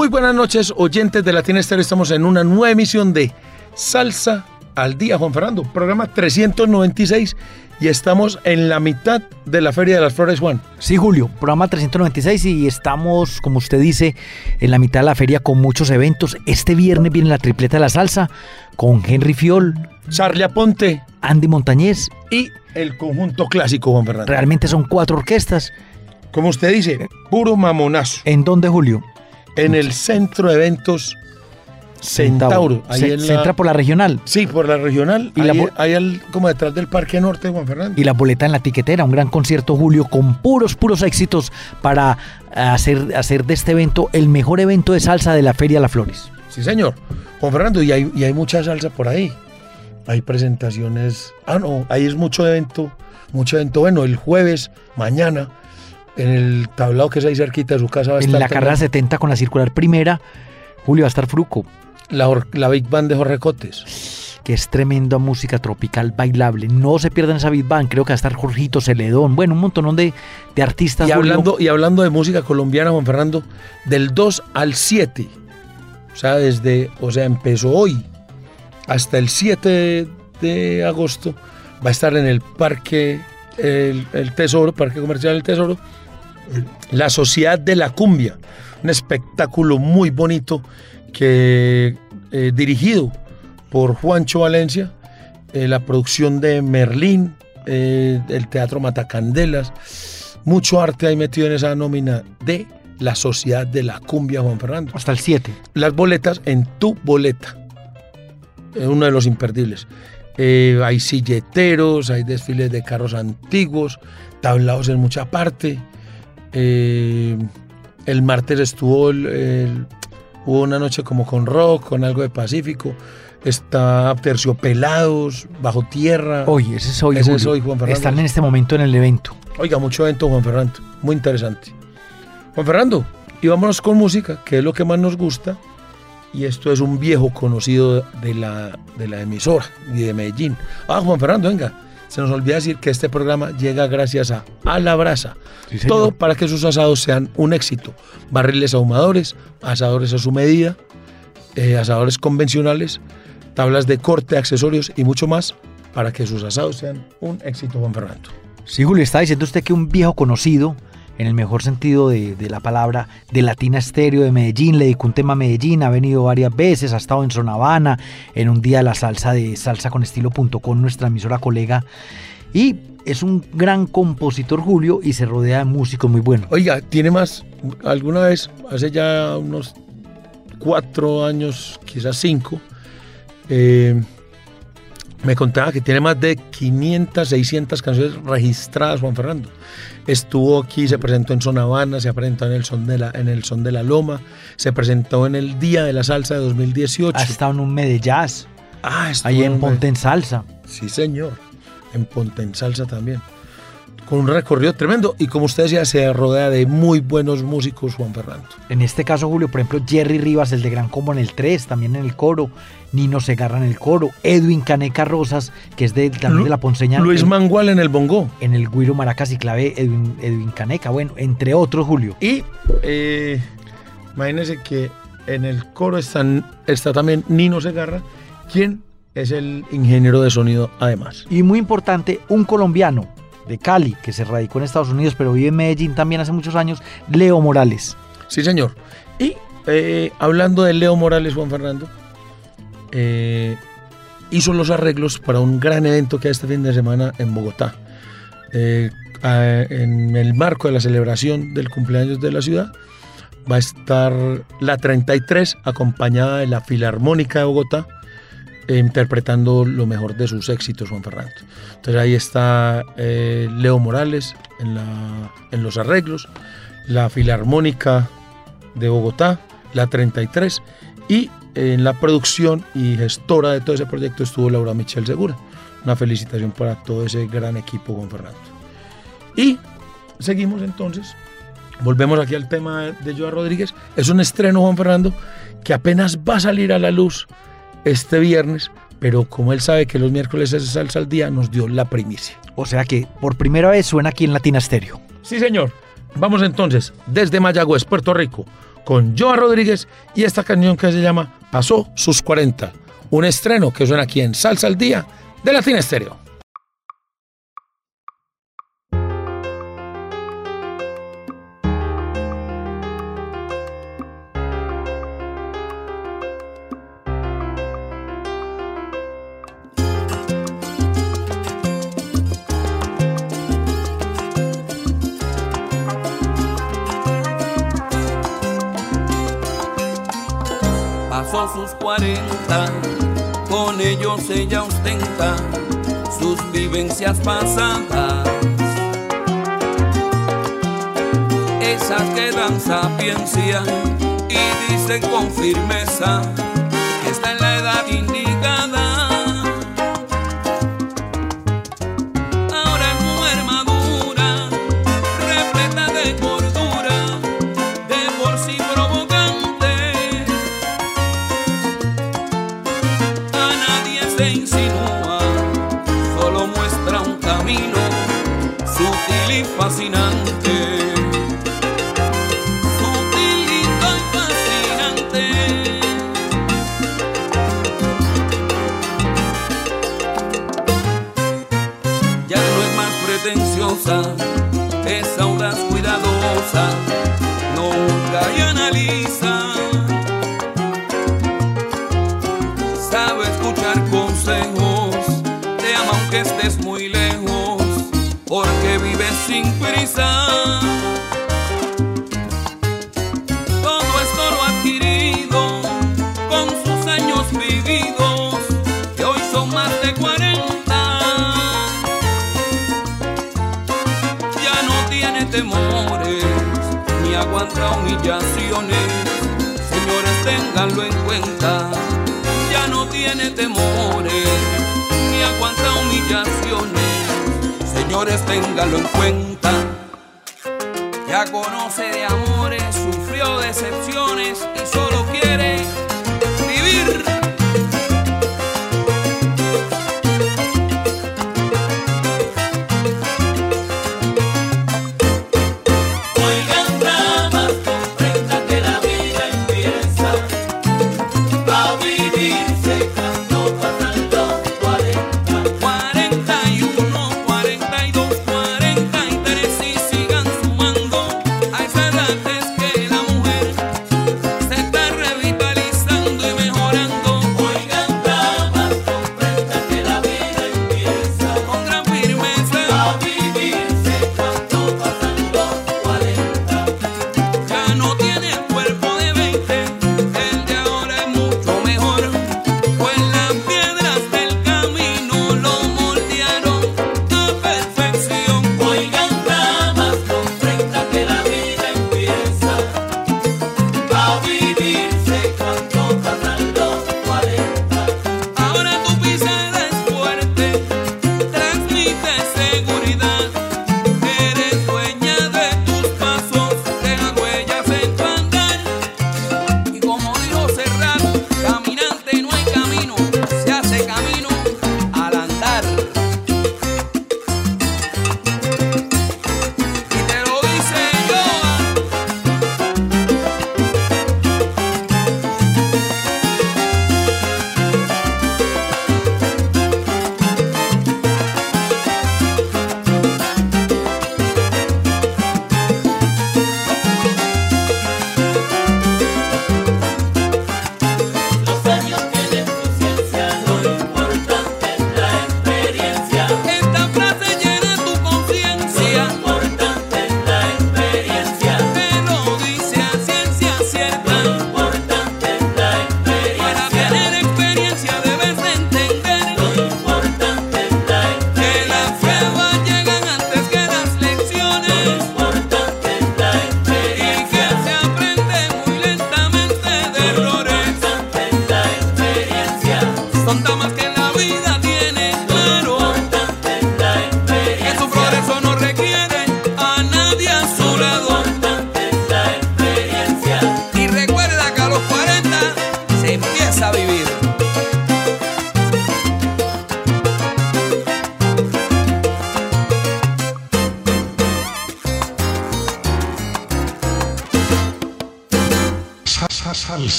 Muy buenas noches, oyentes de Latina Estéreo. Estamos en una nueva emisión de Salsa al Día, Juan Fernando, programa 396 y estamos en la mitad de la Feria de las Flores, Juan. Sí, Julio, programa 396 y estamos, como usted dice, en la mitad de la feria con muchos eventos. Este viernes viene la tripleta de la salsa con Henry Fiol, Charlie Aponte, Andy Montañez y el conjunto clásico, Juan Fernando. Realmente son cuatro orquestas. Como usted dice, puro mamonazo. ¿En dónde, Julio? En el centro de eventos Centauro. Ahí se, la... entra por la regional. Sí, por la regional. Y ahí, la ahí al, como detrás del Parque Norte, Juan Fernando. Y la boleta en la tiquetera, un gran concierto, Julio, con puros, puros éxitos para hacer, hacer de este evento el mejor evento de salsa de la Feria Las Flores. Sí, señor. Juan Fernando, y hay, y hay mucha salsa por ahí. Hay presentaciones. Ah, no, ahí es mucho evento. Mucho evento. Bueno, el jueves, mañana, en el tablado que es ahí cerquita de su casa va a en estar. En la carrera 70 con la circular primera, Julio va a estar Fruco. La, la, Big Band de Jorrecotes. Que es tremenda música tropical bailable. No se pierdan esa Big Band. Creo que va a estar Jorgito Celedón. Bueno, un montón de, de artistas. Y hablando, y hablando de música colombiana, Juan Fernando, del 2 al 7. O sea, desde, o sea, empezó hoy hasta el 7 de agosto. Va a estar en el Parque el, el Tesoro, Parque Comercial del Tesoro, la Sociedad de la Cumbia. Un espectáculo muy bonito que eh, dirigido por Juancho Valencia, eh, la producción de Merlín, eh, el Teatro Matacandelas, mucho arte hay metido en esa nómina de la Sociedad de la Cumbia Juan Fernando. Hasta el 7. Las boletas en tu boleta, uno de los imperdibles. Hay silleteros, hay desfiles de carros antiguos, tablados en mucha parte. el martes estuvo el, el Hubo una noche como con rock, con algo de Pacífico. Está Terciopelados, Bajo Tierra. Hoy, ese es hoy, ese es hoy Juan Fernando. Están en este momento en el evento. Oiga, mucho evento, Juan Fernando. Muy interesante. Juan Fernando, y vámonos con música, que es lo que más nos gusta. Y esto es un viejo conocido de la, de la emisora y de Medellín. Ah, Juan Fernando, venga. Se nos olvida decir que este programa llega gracias a A la Brasa. Sí, Todo para que sus asados sean un éxito. Barriles ahumadores, asadores a su medida, eh, asadores convencionales, tablas de corte, accesorios y mucho más para que sus asados sean un éxito, Juan Fernando. Sí, Julio, está diciendo usted que un viejo conocido en el mejor sentido de, la palabra, de Latina Estéreo de Medellín, le dedicó un tema a Medellín, ha venido varias veces, ha estado en Zona Habana, en un día de la salsa de salsa con estilo.com, nuestra emisora colega, y es un gran compositor Julio y se rodea de músicos muy buenos. Oiga, tiene más, alguna vez, hace ya unos cuatro años, quizás cinco, eh, me contaba que tiene más de 500, 600 canciones registradas, Juan Fernando. Estuvo aquí, se presentó en Zona Habana, se presentó en el, Son de la, en el Son de la Loma, se presentó en el Día de la Salsa de 2018. Ha estado en un Medellín. Ah, Ahí en Ponte en Salsa. Sí, señor. En Ponte en Salsa también. Con un recorrido tremendo. Y como usted decía, se rodea de muy buenos músicos, Juan Fernando. En este caso, Julio, por ejemplo, Jerry Rivas, el de Gran Combo en el 3, también en el coro. Nino Segarra en el coro, Edwin Caneca Rosas, que es de, también de la Ponceña. Luis Mangual en el bongo. En el Guiro Maracas y clave Edwin, Edwin Caneca, bueno, entre otros, Julio. Y eh, imagínense que en el coro están, está también Nino Segarra, quien es el ingeniero de sonido además. Y muy importante, un colombiano de Cali, que se radicó en Estados Unidos, pero vive en Medellín también hace muchos años, Leo Morales. Sí, señor. Y eh, hablando de Leo Morales, Juan Fernando, eh, hizo los arreglos para un gran evento que hay este fin de semana en Bogotá. Eh, en el marco de la celebración del cumpleaños de la ciudad, va a estar la 33 acompañada de la Filarmónica de Bogotá, eh, interpretando lo mejor de sus éxitos, Juan Fernando. Entonces ahí está eh, Leo Morales en, los arreglos, la Filarmónica de Bogotá, la 33, y en la producción y gestora de todo ese proyecto estuvo Laura Michel Segura. Una felicitación para todo ese gran equipo, Juan Fernando. Y seguimos entonces. Volvemos aquí al tema de Joa Rodríguez. Es un estreno, Juan Fernando, que apenas va a salir a la luz este viernes, pero como él sabe que los miércoles es salsa al día, nos dio la primicia. O sea que por primera vez suena aquí en Latina Stereo. Sí, señor. Vamos entonces desde Mayagüez, Puerto Rico, con Joa Rodríguez y esta canción que se llama Pasó sus 40. Un estreno que suena aquí en Salsa al Día de Latina Estéreo. Sus 40, con ellos ella ostenta sus vivencias pasadas. Esas que dan sapiencia y dicen con firmeza Todo esto lo adquirido con sus años vividos, que hoy son más de 40. Ya no tiene temores, ni aguanta humillaciones. Señores, ténganlo en cuenta ya no tiene temores ni aguanta humillaciones. Señores, ténganlo en cuenta. Conoce de amores, sufrió decepciones y solo quiere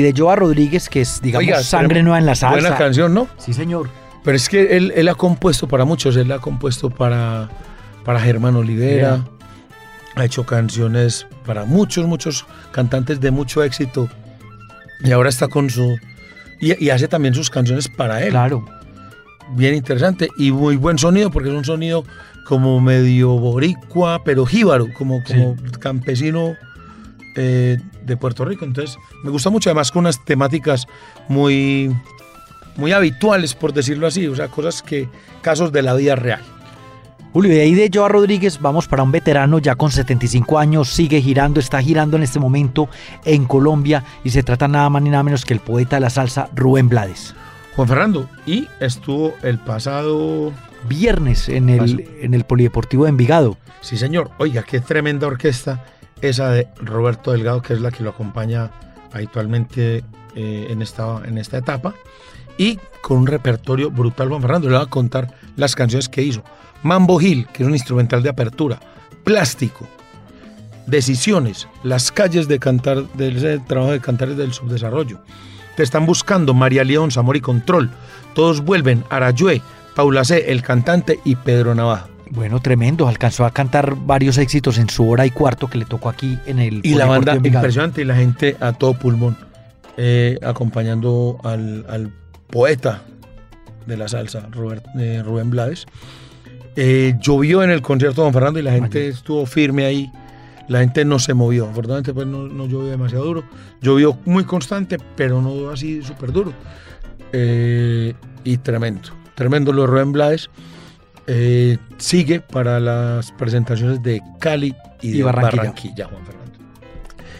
y de Joa Rodríguez, que es, digamos, Oiga, sangre nueva en la salsa. Buena canción, ¿no? Sí, señor. Pero es que él, él ha compuesto para muchos, él ha compuesto para, para Germán Olivera, ha hecho canciones para muchos, muchos cantantes de mucho éxito. Y ahora está con su... Y, y hace también sus canciones para él. Claro. Bien interesante y muy buen sonido porque es un sonido como medio boricua, pero jíbaro, como, como campesino eh, de Puerto Rico. Entonces me gusta mucho, además con unas temáticas muy, muy habituales, por decirlo así, o sea, cosas que, casos de la vida real. Julio, de ahí de Joa Rodríguez vamos para un veterano ya con 75 años, sigue girando, está girando en este momento en Colombia y se trata nada más ni nada menos que el poeta de la salsa Rubén Blades. Juan Fernando, y estuvo el pasado, Viernes en el, en el Polideportivo de Envigado. sí señor, oiga, qué tremenda orquesta esa de Roberto Delgado, que es la que lo acompaña habitualmente eh, en, esta, en esta etapa, y con un repertorio brutal, Juan Fernando, le voy a contar las canciones que hizo. Mambo Hill, que es un instrumental de apertura, Plástico, Decisiones, Las calles de cantar, del trabajo de cantares del subdesarrollo. Te están buscando María León, Amor y Control. Todos vuelven, Arayue, Paula C., el cantante y Pedro Navaja. Bueno, tremendo, alcanzó a cantar varios éxitos en su hora y cuarto que le tocó aquí en el Y la banda impresionante y la gente a todo pulmón, eh, acompañando al, al poeta de la salsa, Robert- eh, Rubén Blades. Eh, llovió en el concierto de Don Fernando y la gente estuvo firme ahí. La gente no se movió. Afortunadamente pues no, no llovió demasiado duro. Llovió muy constante, pero no así súper duro. Eh, y tremendo. Tremendo lo de Rubén Blades. Eh, sigue para las presentaciones de Cali y de Barranquilla. Barranquilla, Juan Fernando.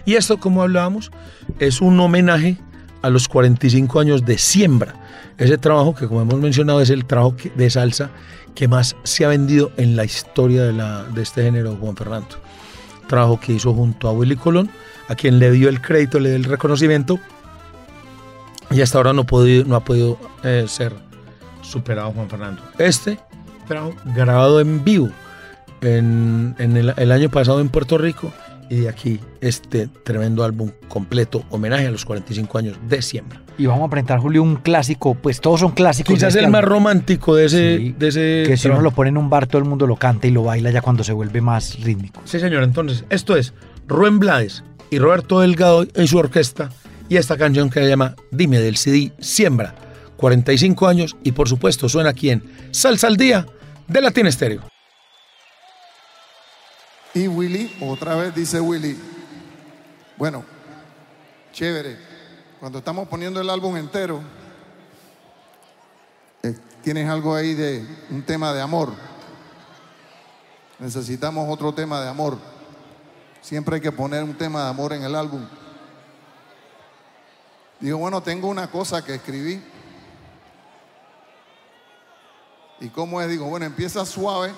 Y esto, como hablábamos, es un homenaje a los 45 años de Siembra. Ese trabajo que, como hemos mencionado, es el trabajo de salsa que más se ha vendido en la historia de, la, de este género, Juan Fernando. Trabajo que hizo junto a Willy Colón, a quien le dio el crédito, le dio el reconocimiento, y hasta ahora no, ha podido- no ha podido eh, ser superado Juan Fernando. Este grabado en vivo en, en el, el año pasado en Puerto Rico y de aquí este tremendo álbum completo, homenaje a los 45 años de Siembra. Y vamos a presentar, Julio, un clásico, pues todos son clásicos. Quizás este el más romántico de ese... Sí, de ese Que si uno lo pone en un bar, todo el mundo lo canta y lo baila ya cuando se vuelve más rítmico. Sí, señor. Entonces, esto es Rubén Blades y Roberto Delgado en su orquesta y esta canción que se llama Dime del CD Siembra. 45 años y por supuesto suena aquí en Salsa al Día de Latin Estéreo. Y Willy, otra vez dice Willy, bueno, chévere, cuando estamos poniendo el álbum entero, eh, tienes algo ahí de un tema de amor. Necesitamos otro tema de amor. Siempre hay que poner un tema de amor en el álbum. Digo, bueno, tengo una cosa que escribí. ¿Y cómo es? Digo, bueno, empieza suave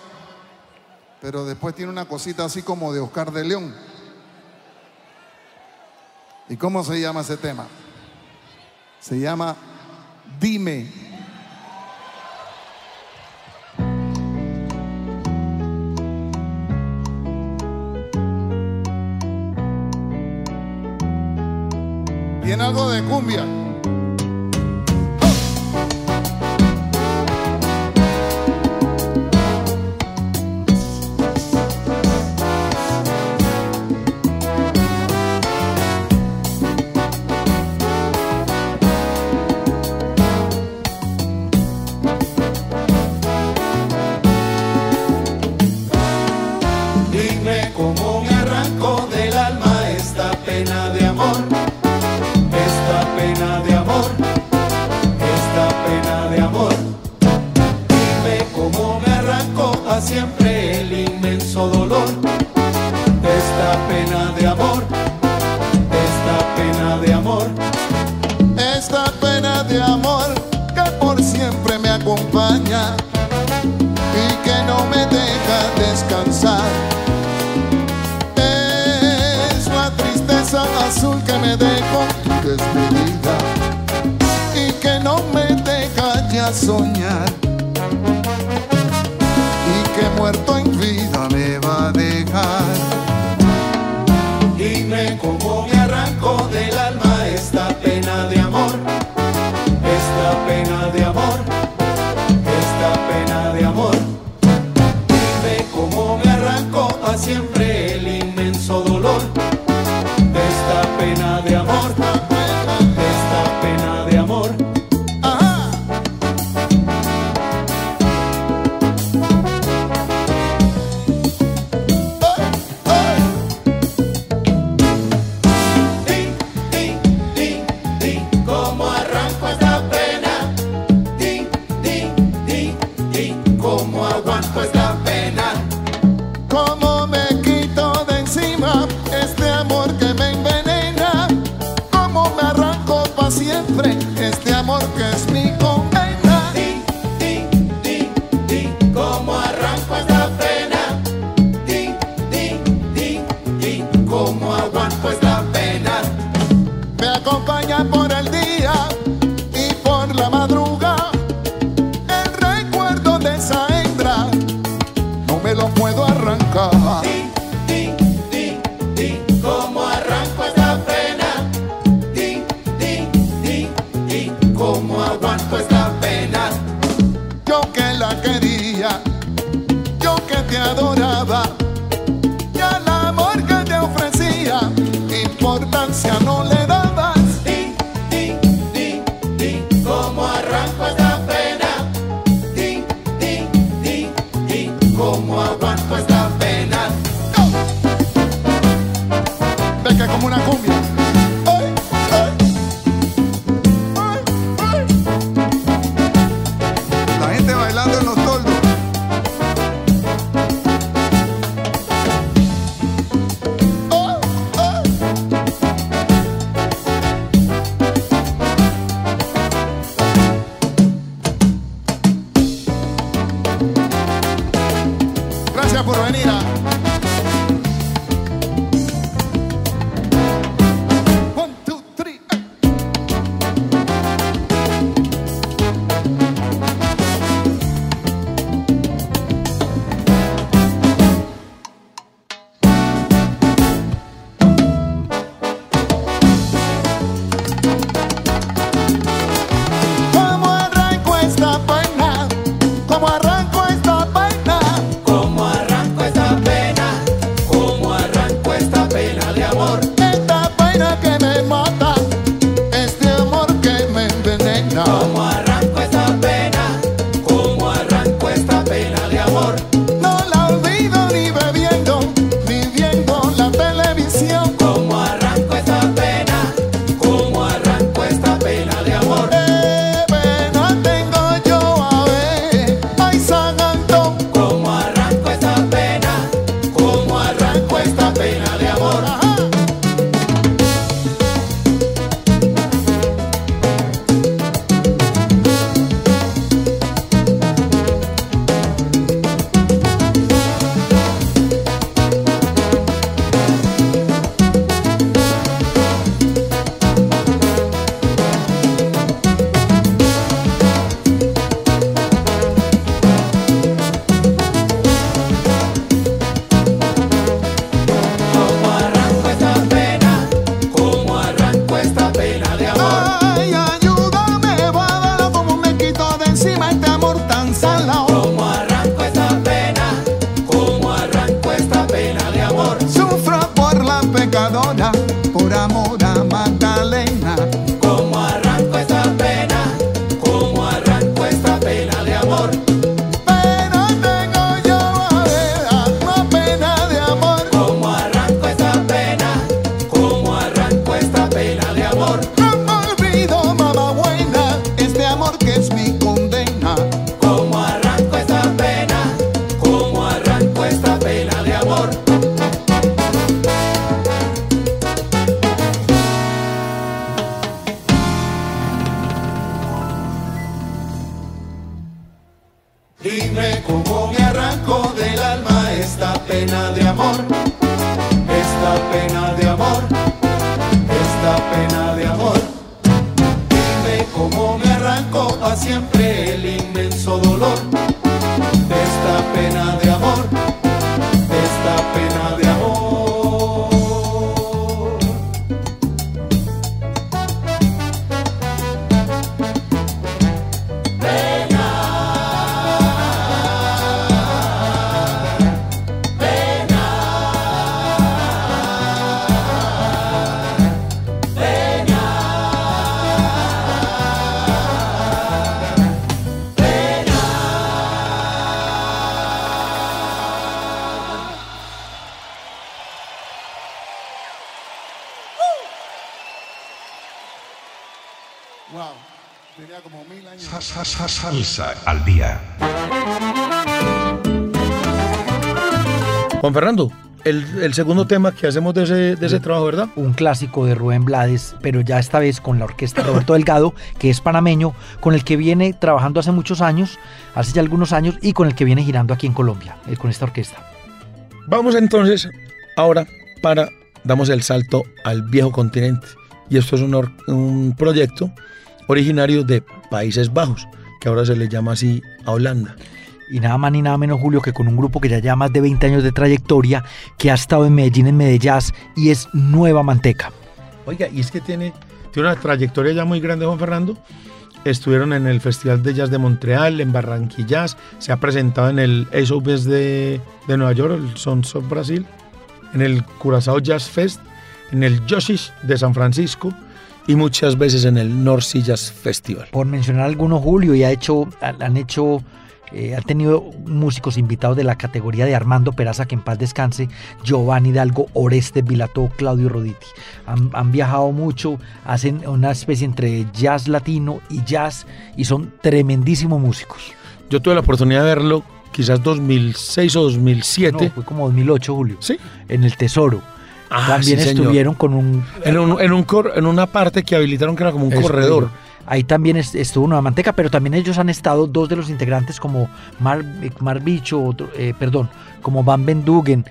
pero después tiene una cosita así como de Oscar de León. ¿Y cómo se llama ese tema? Se llama Dime. Tiene algo de cumbia. Pena de amor, Juan Fernando, el, el segundo tema que hacemos de ese, de ese trabajo, ¿verdad? un clásico de Rubén Blades, pero ya esta vez con la orquesta Roberto Delgado, que es panameño, con el que viene trabajando hace muchos años, hace ya algunos años, y con el que viene girando aquí en Colombia, eh, con esta orquesta. Vamos entonces ahora para, damos el salto al viejo continente. Y esto es un, or- un proyecto originario de Países Bajos, que ahora se le llama así a Holanda. Y nada más ni nada menos, Julio, que con un grupo que ya lleva más de 20 años de trayectoria, que ha estado en Medellín, en Medellín, y es Nueva Manteca. Oiga, y es que tiene, tiene una trayectoria ya muy grande, Juan Fernando. Estuvieron en el Festival de Jazz de Montreal, en Barranquillas, se ha presentado en el Ace of Base de, de Nueva York, el Sons of Brasil, en el Curazao Jazz Fest, en el Joshish de San Francisco y muchas veces en el North Sea Jazz Festival. Por mencionar algunos, Julio, y ha hecho, han hecho, eh, han tenido músicos invitados de la categoría de Armando Peraza, que en paz descanse, Giovanni Hidalgo, Oreste Vilató, Claudio Roditi. Han, han viajado mucho, hacen una especie entre jazz latino y jazz, y son tremendísimos músicos. Yo tuve la oportunidad de verlo quizás 2006 o 2007. No, fue como 2008, Julio, Sí. en el Tesoro. Ah, También sí, estuvieron con un En, un- en, un cor- en una parte que habilitaron que era como un corredor. Ahí también es- estuvo Nueva Manteca, pero también ellos han estado dos de los integrantes como Mar, Mar Bicho, otro- eh, perdón, como Van Bendugen.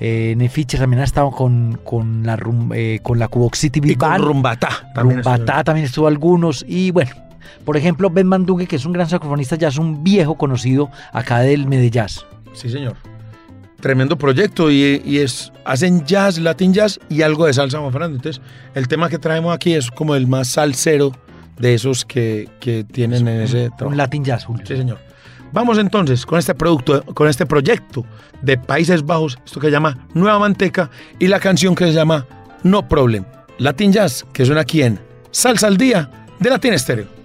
Eh, Nefiche también ha estado con, con la rum- eh, con la Cubok City Y Big con Band. Rumbatá. también Rumbatá también estuvo algunos. Y bueno, por ejemplo, Ben Mandugue, que es un gran saxofonista, ya es un viejo conocido acá del Medellín. Sí, señor. Tremendo proyecto y, y es hacen jazz, latin jazz y algo de salsa, Juan Fernando. Entonces, el tema que traemos aquí es como el más salsero de esos que, que tienen en ese trabajo. Un Latin Jazz, Julio. Sí, señor. Vamos entonces con este producto, con este proyecto de Países Bajos, esto que se llama Nueva Manteca y la canción que se llama No Problem. Latin Jazz, que suena aquí en Salsa al Día de Latin Estéreo.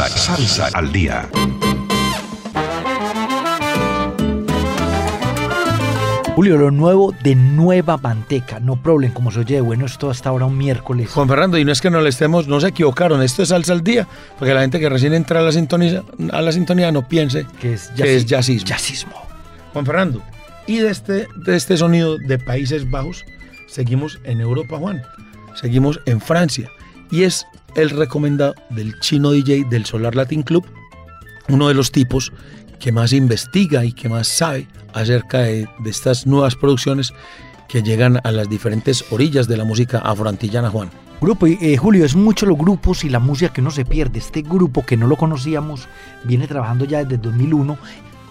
Salsa, salsa al día. Julio, lo nuevo de Nueva Manteca, no problem, como se oye de bueno esto hasta ahora un miércoles. Juan Fernando, y no es que no le estemos, no se equivocaron, esto es salsa al día, porque la gente que recién entra a la sintonía, a la sintonía no piense que es, que es jazzismo. jazzismo. Juan Fernando, y de este, de este sonido de Países Bajos, seguimos en Europa, Juan, seguimos en Francia, y es el recomendado del chino DJ del Solar Latin Club, uno de los tipos que más investiga y que más sabe acerca de, de estas nuevas producciones que llegan a las diferentes orillas de la música afroantillana, Juan. Grupo, y, eh, Julio, es mucho los grupos y la música que uno se pierde. Este grupo que no lo conocíamos viene trabajando ya desde 2001.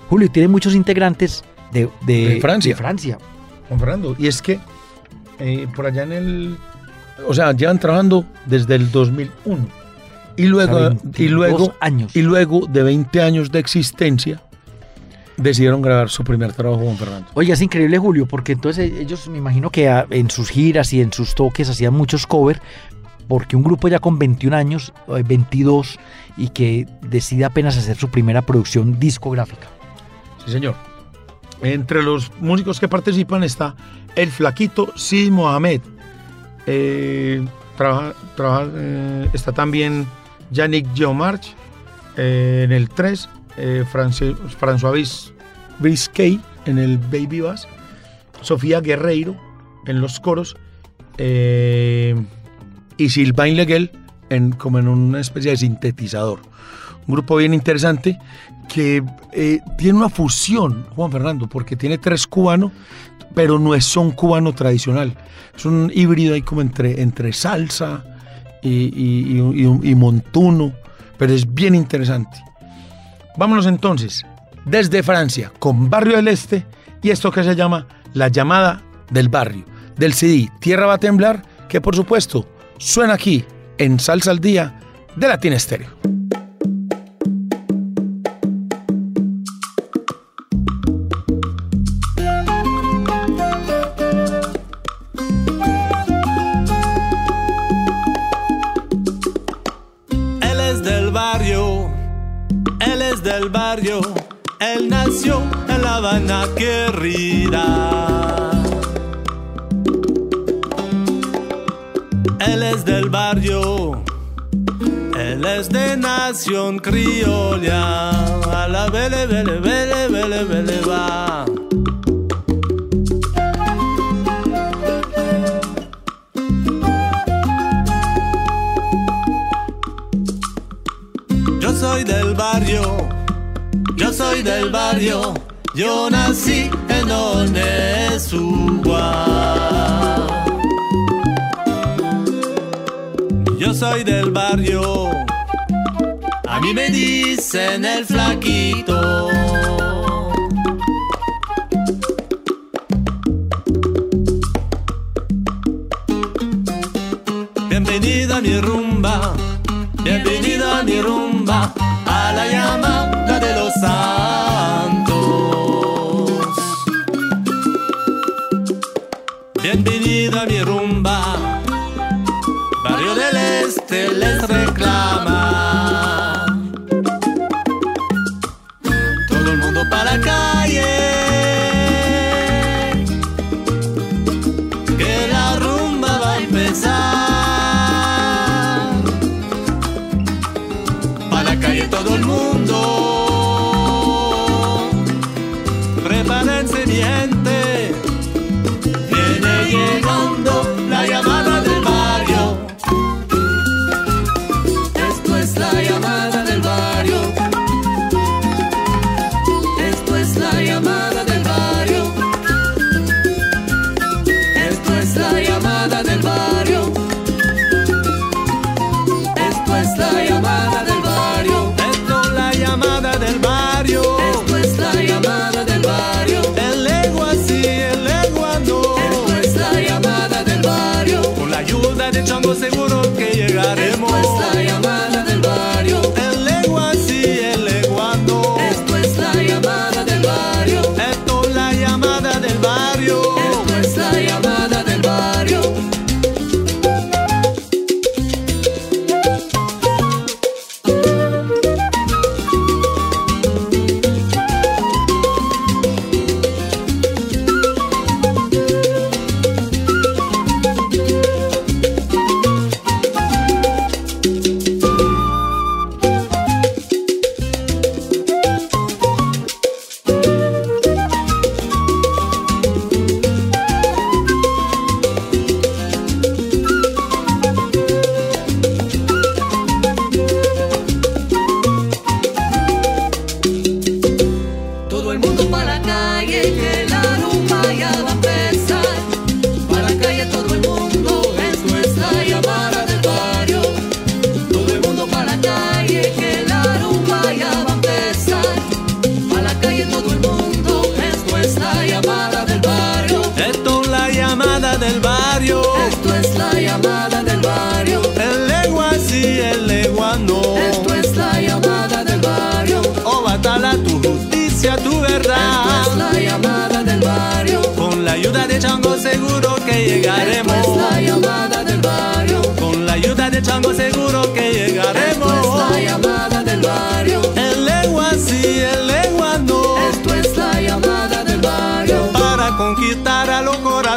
Julio, tiene muchos integrantes de, de- De Francia. de Francia. Juan Fernando, y es que eh, por allá en el... O sea, llevan trabajando desde el 2001. Y luego, y 22 luego, años. y luego de 20 años de existencia, decidieron grabar su primer trabajo, Juan Fernando. Oye, es increíble, Julio, porque entonces ellos me imagino que en sus giras y en sus toques hacían muchos covers, porque un grupo ya con 21 años, eh, 22, y que decide apenas hacer su primera producción discográfica. Sí, señor. Entre los músicos que participan está el flaquito Sid Mohamed. Eh, eh, está también Yannick Geomarch eh, en el 3, eh, France- François Biscay en el Baby Bass, Sofía Guerreiro en los coros y Sylvain Leguel en, como en una especie de sintetizador. Un grupo bien interesante que tiene una fusión, Juan Fernando, porque tiene tres cubanos, pero no es son cubano tradicional. Es un híbrido ahí como entre, entre salsa y, montuno, pero es bien interesante. Vámonos entonces desde Francia con Barrio del Este y esto que se llama La llamada del barrio, del CD Tierra va a temblar, que por supuesto suena aquí en Salsa al Día de Latin Estéreo. Querida. Él es del barrio, él es de nación criolla. A la vele, vele, vele, vele, vele, va. Yo soy del barrio, yo soy del barrio, yo nací en Onesugua. Yo soy del barrio, a mí me dicen el flaquito. Bienvenido a mi rumba, bienvenido a mi rumba, a la llamada de los santos.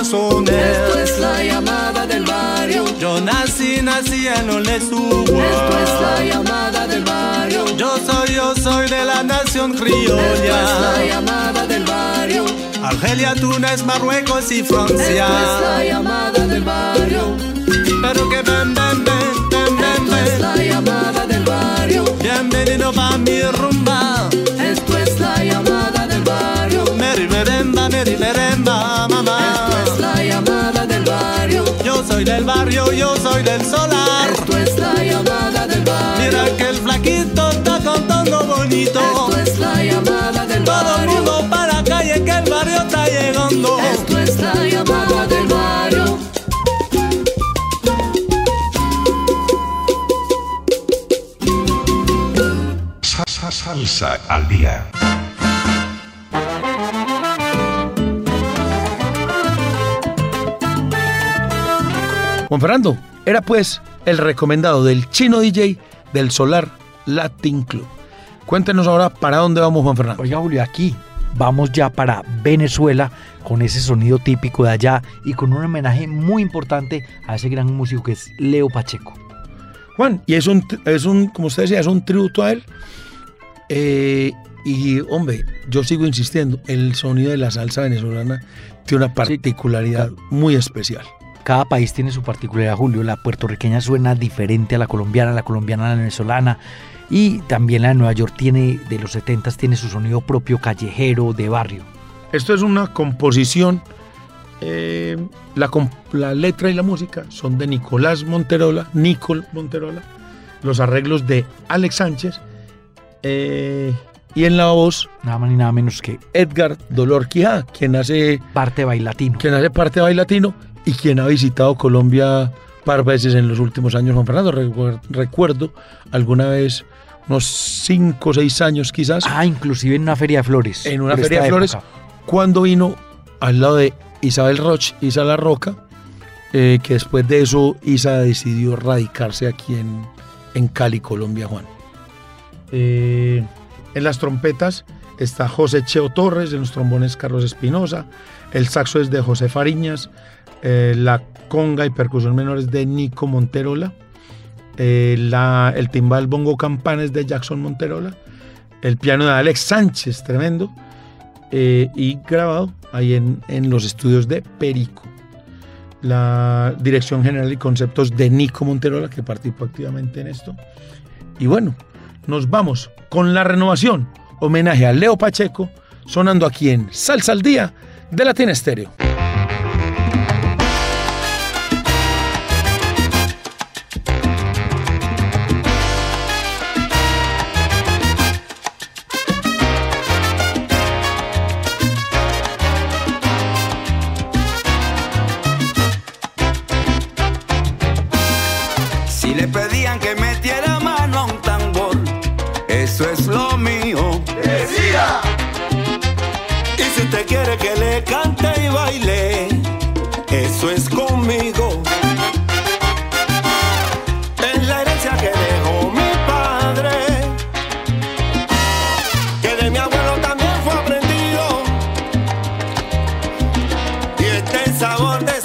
Corazones. Esto es la llamada del barrio. Yo nací, nací en Esto es la llamada del barrio. Yo soy, yo soy de la nación Esto es la criolla. llamada del barrio. Argelia, Túnez, Marruecos y Esto es la Francia. llamada del barrio. Pero que ven, ven, ven, ven, ven, Esto es ven. la llamada del barrio. Bienvenido pa' mi rumba. Esto es la llamada del barrio. Meri meremba, meri meremba, barrio, yo soy del solar. Esto es la llamada del barrio. Mira que el flaquito está cantando bonito. Esto es la llamada del Todo el barrio. mundo para la calle que el barrio está llegando. Esto es Fernando era pues el recomendado del chino DJ del Solar Latin Club. Cuéntenos ahora para dónde vamos, Juan Fernando. Oiga, Julio, aquí vamos ya para Venezuela con ese sonido típico de allá y con un homenaje muy importante a ese gran músico que es Leo Pacheco. Juan, y es un, es un, como usted decía, es un tributo a él. Eh, y hombre, yo sigo insistiendo, el sonido de la salsa venezolana tiene una particularidad muy especial. Cada país tiene su particularidad, Julio. La puertorriqueña suena diferente a la colombiana, la colombiana a la venezolana. Y también la de Nueva York tiene, de los 70 tiene su sonido propio callejero, de barrio. Esto es una composición, eh, la, letra y la música son de Nicolás Monterola, Nicol Monterola, los arreglos de Alex Sánchez eh, y en la voz Nada más ni nada menos que Edgar Dolor Quijada, quien hace, parte bailatino. quien hace parte Bailatino y quien ha visitado Colombia par veces en los últimos años. Juan Fernando, recuer- recuerdo alguna vez, unos 5 o 6 años quizás, Ah, inclusive en una feria de flores. en una feria de flores, época. cuando vino al lado de Isabel Roch, Isa La Roca, eh, que después de eso Isa decidió radicarse aquí en, en Cali, Colombia, Juan. Eh, en las trompetas está José Cheo Torres, en los trombones Carlos Espinosa, el saxo es de José Fariñas, eh, la conga y percusión menores de Nico Monterola, eh, el timbal bongo campanes de Jackson Monterola, el piano de Alex Sánchez, tremendo, eh, y grabado ahí en, en los estudios de Perico. La dirección general y conceptos de Nico Monterola, que participó activamente en esto. Y bueno, nos vamos con la renovación, homenaje a Leo Pacheco, sonando aquí en Salsa al Día de Latina Estéreo. Sabor de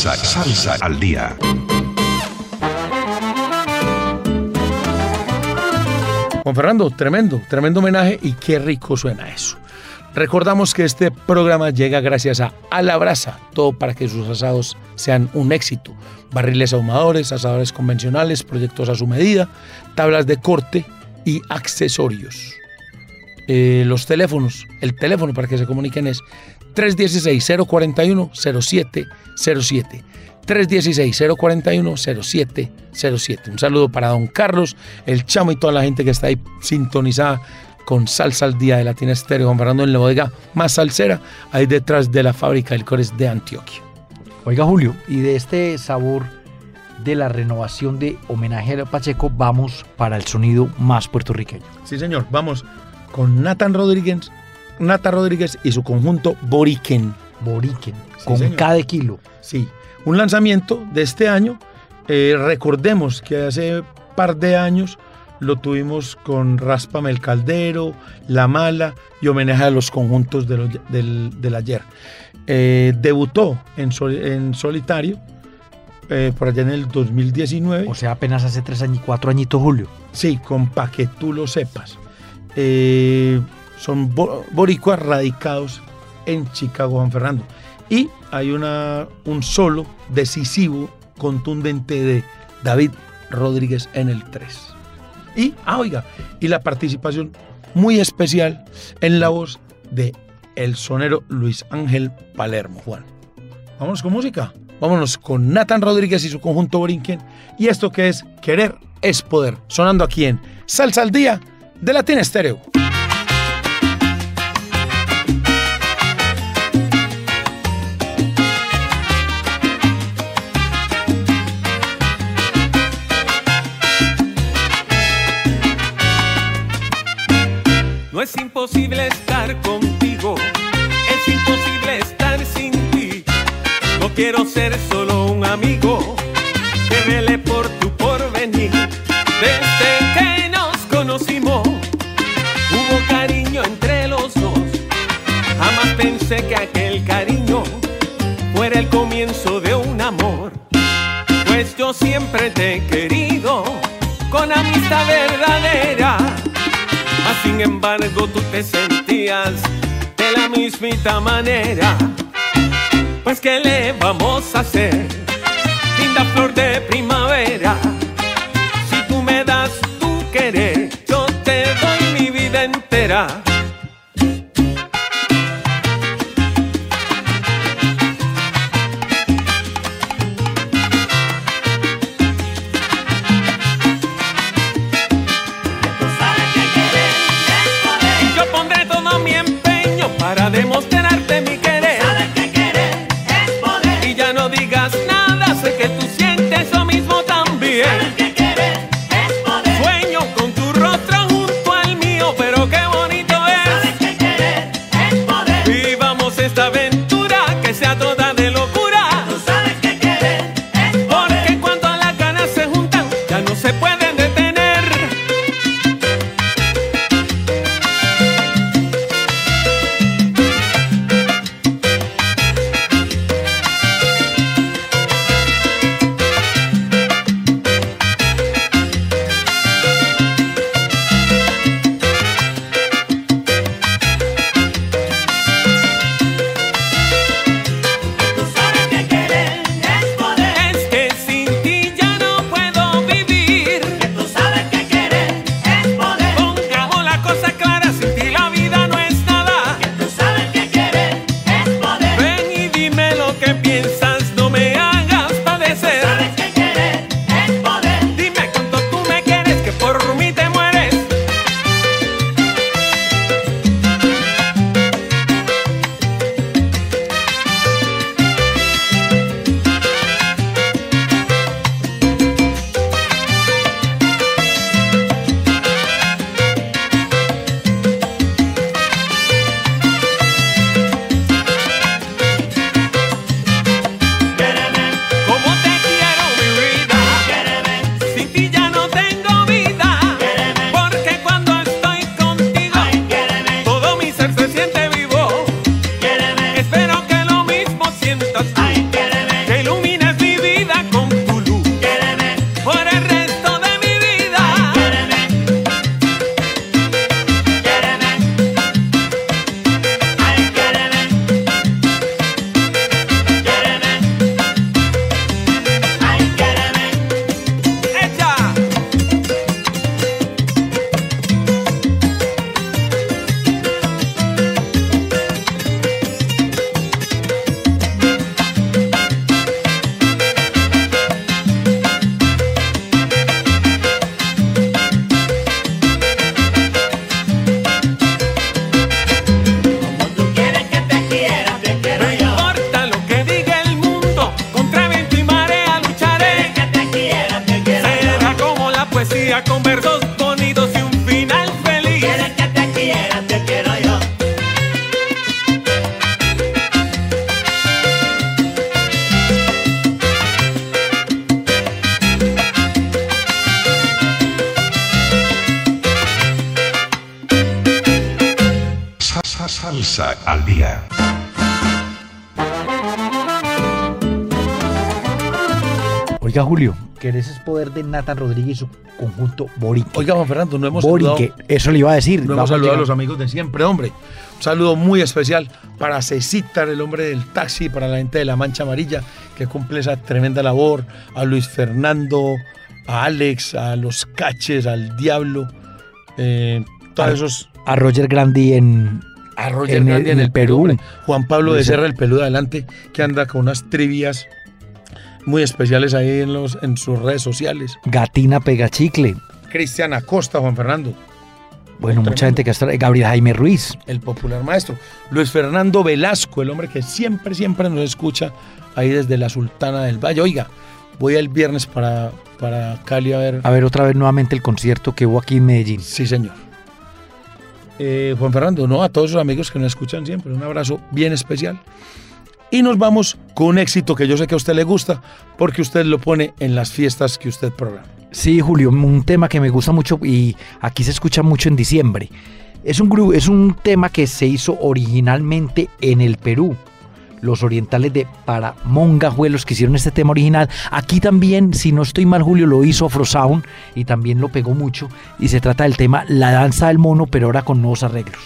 Salsa, al día. Juan Fernando, tremendo, tremendo homenaje y qué rico suena eso. Recordamos que este programa llega gracias a A la Brasa, todo para que sus asados sean un éxito. Barriles ahumadores, asadores convencionales, proyectos a su medida, tablas de corte y accesorios. Eh, los teléfonos, el teléfono para que se comuniquen es 316-041-0707. 316-041-0707. Un saludo para don Carlos, el chamo y toda la gente que está ahí sintonizada con Salsa al Día de Latina Estéreo, Juan Fernando en la bodega más salsera, ahí detrás de la fábrica de licores de Antioquia. Oiga Julio, y de este sabor de la renovación de homenaje a Pacheco vamos para el sonido más puertorriqueño. Sí, señor, vamos con Nathan Rodríguez, Nata Rodríguez y su conjunto Boriken. Boriken, Sí, con señor. cada kilo. Sí, un lanzamiento de este año. Eh, recordemos que hace par de años lo tuvimos con Ráspame el Caldero, La Mala y homenaje a los conjuntos de lo- del, del ayer. Eh, debutó en, sol- en solitario eh, por allá en el 2019. O sea, apenas hace tres años, cuatro añitos Julio. Sí, con pa' que tú lo sepas. Eh, son bo- boricuas radicados en Chicago, Juan Fernando. Y hay una, un solo decisivo, contundente de David Rodríguez en el 3. Y, ah, oiga, y la participación muy especial en la voz de el sonero Luis Ángel Palermo, Juan. Vámonos con música. Vámonos con Nathan Rodríguez y su conjunto Borinquen. Y esto que es Querer es Poder. Sonando aquí en Salsa al Día de Latina Estéreo. es imposible estar contigo, es imposible estar sin ti. No quiero ser solo un amigo que vele por tu porvenir. Desde que nos conocimos, hubo cariño entre los dos. Jamás pensé que aquel cariño fuera el comienzo de un amor. Pues yo siempre te he querido con amistad verdadera sin embargo tú te sentías de la mismita manera. Pues ¿qué le vamos a hacer? Linda flor de primavera. Si tú me das tu querer, yo te doy mi vida entera. Nathan Rodríguez y su conjunto Borique? Oiga, Juan Fernando, no hemos Borique, saludado, eso le iba a decir. no hemos saludado a los amigos de siempre, hombre. Un saludo muy especial para Cecitar, el hombre del taxi, para la gente de la Mancha Amarilla, que cumple esa tremenda labor, a Luis Fernando, a Alex, a los Caches, al Diablo, eh, todos A- esos A Roger Grandi en, a Roger en el- Grandi en el Perú. Juan Pablo de Serra, el peludo adelante, que anda con unas trivias muy especiales ahí en, los, en sus redes sociales. Gatina Pegachicle. Cristian Acosta, Juan Fernando, Bueno, mucha gente que está. Gabriel Jaime Ruiz. el popular maestro. Luis Fernando Velasco, el hombre que siempre, siempre nos escucha ahí desde la Sultana del Valle. Oiga, voy el viernes para, para Cali a ver. A ver otra vez nuevamente el concierto que hubo aquí en Medellín. Sí, señor. Eh, Juan Fernando, no, a todos los amigos que nos escuchan siempre, un abrazo bien especial. Y nos vamos con un éxito que yo sé que a usted le gusta, porque usted lo pone en las fiestas que usted programa. Sí, Julio, un tema que me gusta mucho y aquí se escucha mucho en diciembre. Es un, es un tema que se hizo originalmente en el Perú. Los orientales de Paramonga fue los que hicieron este tema original. Aquí también, si no estoy mal, Julio lo hizo Afrosound y también lo pegó mucho. Y se trata del tema La danza del mono, pero ahora con nuevos arreglos.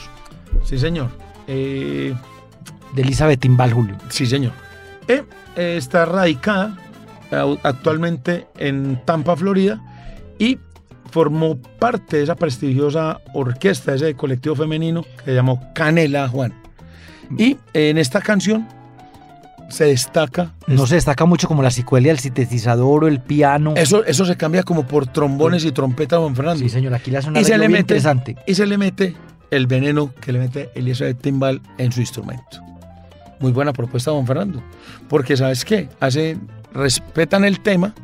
Sí, señor. Eh, De Elizabeth Timbal, Julio. sí, señor. Eh, eh, está radicada actualmente en Tampa, Florida, y formó parte de esa prestigiosa orquesta, ese colectivo femenino que se llamó Canela Juan. Y en esta canción se destaca. No se destaca mucho como la psicodelia, el sintetizador o el piano. Eso, eso se cambia como por trombones y trompetas, don Fernando. Sí, señor, aquí le hace un y se arreglo le bien mete interesante. y se le mete el veneno que le mete Elizabeth Timbal en su instrumento. Muy buena propuesta, don Fernando, porque sabes qué, hace respetan el tema,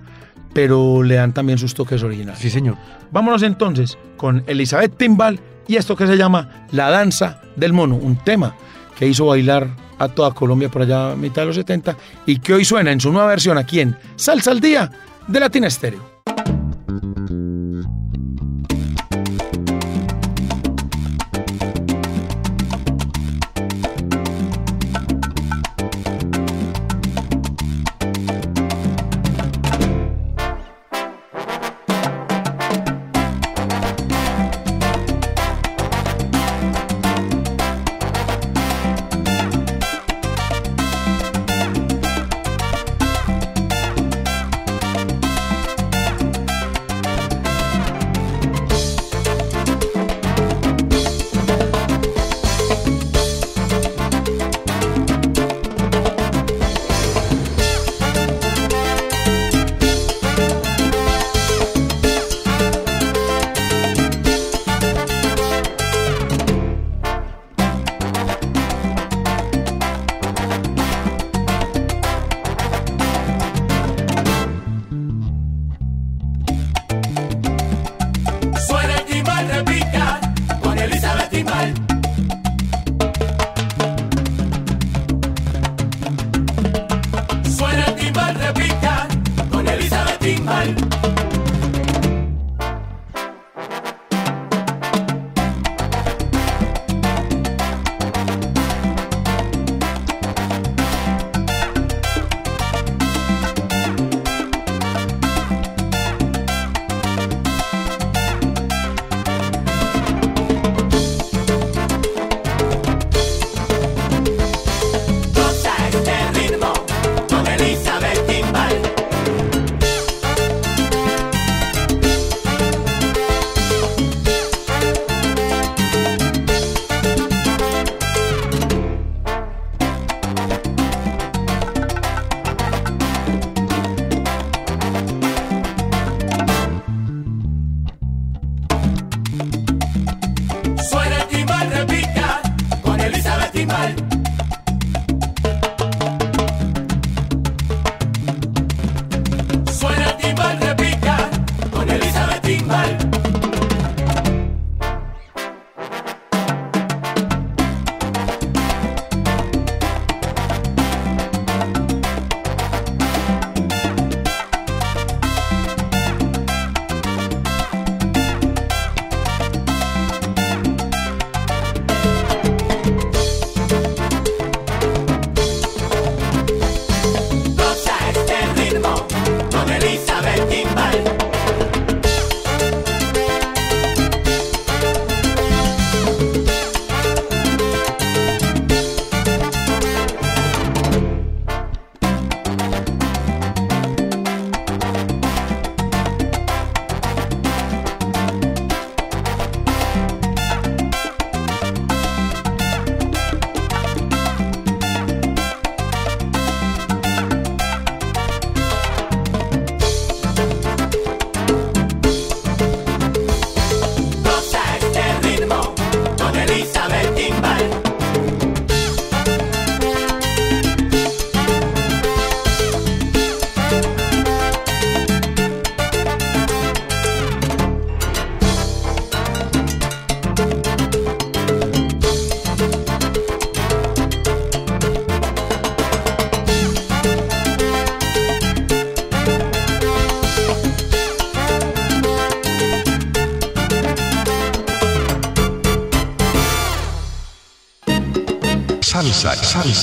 pero le dan también sus toques originales. Sí, señor. Vámonos entonces con Elizabeth Timbal y esto que se llama La danza del mono, un tema que hizo bailar a toda Colombia por allá a mitad de los 70 y que hoy suena en su nueva versión aquí en Salsa al Día de Latina Estéreo.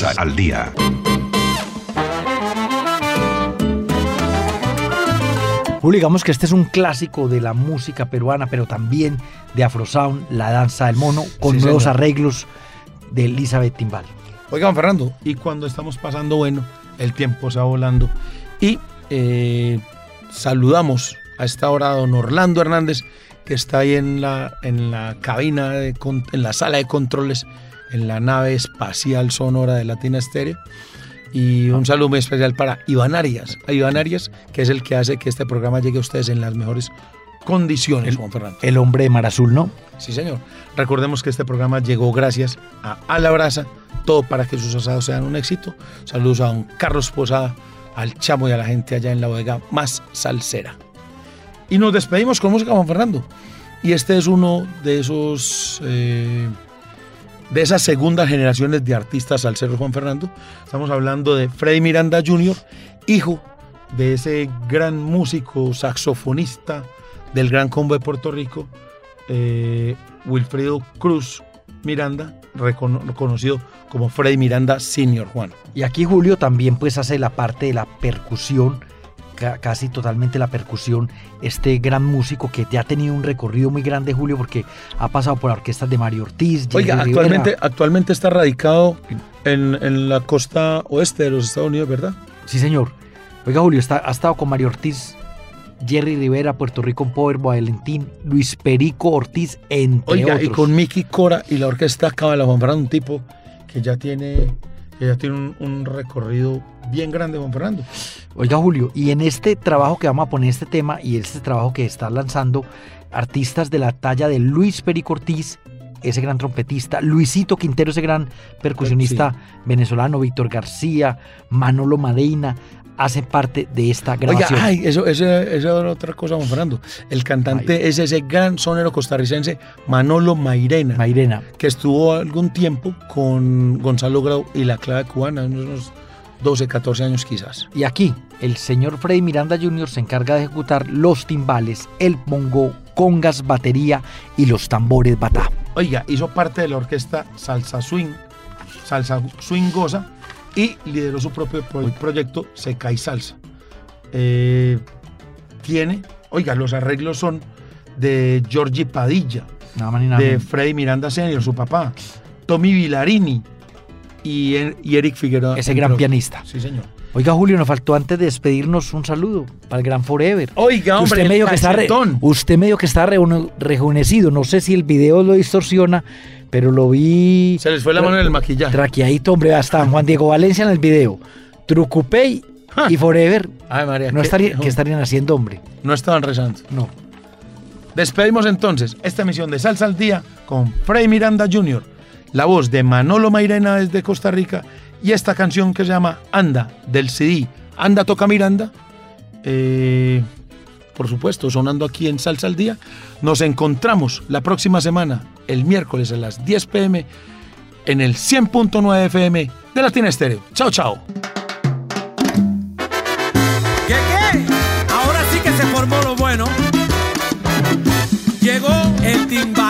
Al día. Julio, digamos que este es un clásico de la música peruana, pero también de Afrosound, la danza del mono, con Sí, nuevos señor. arreglos de Elizabeth Timbal. Oigan, Fernando, y cuando estamos pasando bueno, el tiempo se va volando. Y eh, saludamos a esta hora a don Orlando Hernández, que está ahí en la, en la cabina, de en la sala de controles, en la nave espacial sonora de Latina Estéreo. Y un saludo muy especial para Iván Arias, a Iván Arias, que es el que hace que este programa llegue a ustedes en las mejores condiciones, Juan Fernando. El hombre de Mar Azul, ¿no? Sí, señor. Recordemos que este programa llegó gracias a A la Brasa, todo para que sus asados sean un éxito. Saludos a don Carlos Posada, al chamo y a la gente allá en la bodega más salsera. Y nos despedimos con música, Juan Fernando. Y este es uno de esos. eh, de esas segundas generaciones de artistas salseros, Juan Fernando. Estamos hablando de Freddy Miranda Jr., hijo de ese gran músico saxofonista del Gran Combo de Puerto Rico, eh, Wilfredo Cruz Miranda, recono- reconocido como Freddy Miranda Senior Juan. Y aquí Julio también pues hace la parte de la percusión, ca- casi totalmente la percusión, este gran músico que ya ha tenido un recorrido muy grande Julio porque ha pasado por orquestas de Mario Ortiz, Jerry Oiga, Rivera. actualmente, actualmente está radicado en, en la costa oeste de los Estados Unidos, ¿verdad? Sí, señor. Oiga, Julio, está, ha estado con Mario Ortiz, Jerry Rivera, Puerto Rico Power, Valentín, Luis Perico Ortiz, entre Oiga, otros. y con Mickey Cora y la orquesta Cabala Juan Fernando, un tipo que ya tiene, que ya tiene un, un recorrido bien grande, Juan Fernando. Oiga, Julio, y en este trabajo que vamos a poner este tema y este trabajo que está lanzando artistas de la talla de Luis Perico Ortiz, ese gran trompetista, Luisito Quintero, ese gran percusionista venezolano, Víctor García, Manolo Madeina, hacen parte de esta Oiga, grabación. ay, eso, eso, eso era otra cosa, Juan Fernando. El cantante es ese gran sonero costarricense Manolo Mairena, Mairena. que estuvo algún tiempo con Gonzalo Grau y la clave cubana, unos 12, 14 años quizás. Y aquí, el señor Freddy Miranda Jr. se encarga de ejecutar los timbales, el bongo, congas, batería y los tambores batá. Oiga, hizo parte de la orquesta Salsa Swing, Salsa Swing Goza, y lideró su propio pro- proyecto Seca y Salsa. Eh, tiene, oiga, los arreglos son de Giorgi Padilla, Nada más ni nada de. Freddy Miranda Senior, su papá, Tommy Villarini y, Er- y Eric Figueroa. Ese gran pianista. Sí, señor. Oiga, Julio, nos faltó antes de despedirnos un saludo para el Gran Forever. Oiga, hombre, usted el medio que está re- usted medio que está rejuvenecido. No sé si el video lo distorsiona, pero lo vi. Se les fue la mano en el maquillaje. Traqueadito, hombre. Hasta Juan Diego Valencia en el video. Trucupey y Forever. Ay, María, No ¿qué- estaría, ¿Qué estarían haciendo, hombre? No estaban rezando. No. Despedimos entonces esta emisión de Salsa al Día con Freddy Miranda Jr., la voz de Manolo Mairena desde Costa Rica y esta canción que se llama Anda del CD Anda Toca Miranda. Eh, por supuesto, sonando aquí en Salsa al Día. Nos encontramos la próxima semana, el miércoles a las 10 pm, en el 100.9 FM de Latina Estéreo. Chao, chao. ¿Qué qué? Ahora sí que se formó lo bueno. Llegó el timbalero.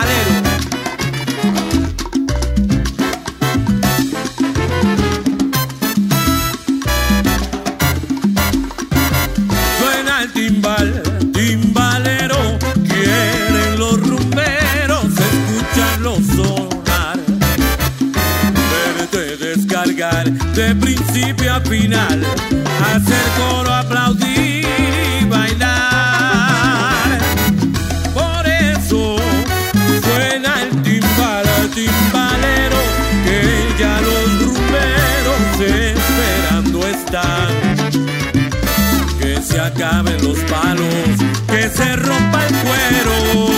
De principio a final, hacer coro, aplaudir y bailar. Por eso suena el timbal, timbalero, que ya los rumberos esperando están. Que se acaben los palos, que se rompa el cuero.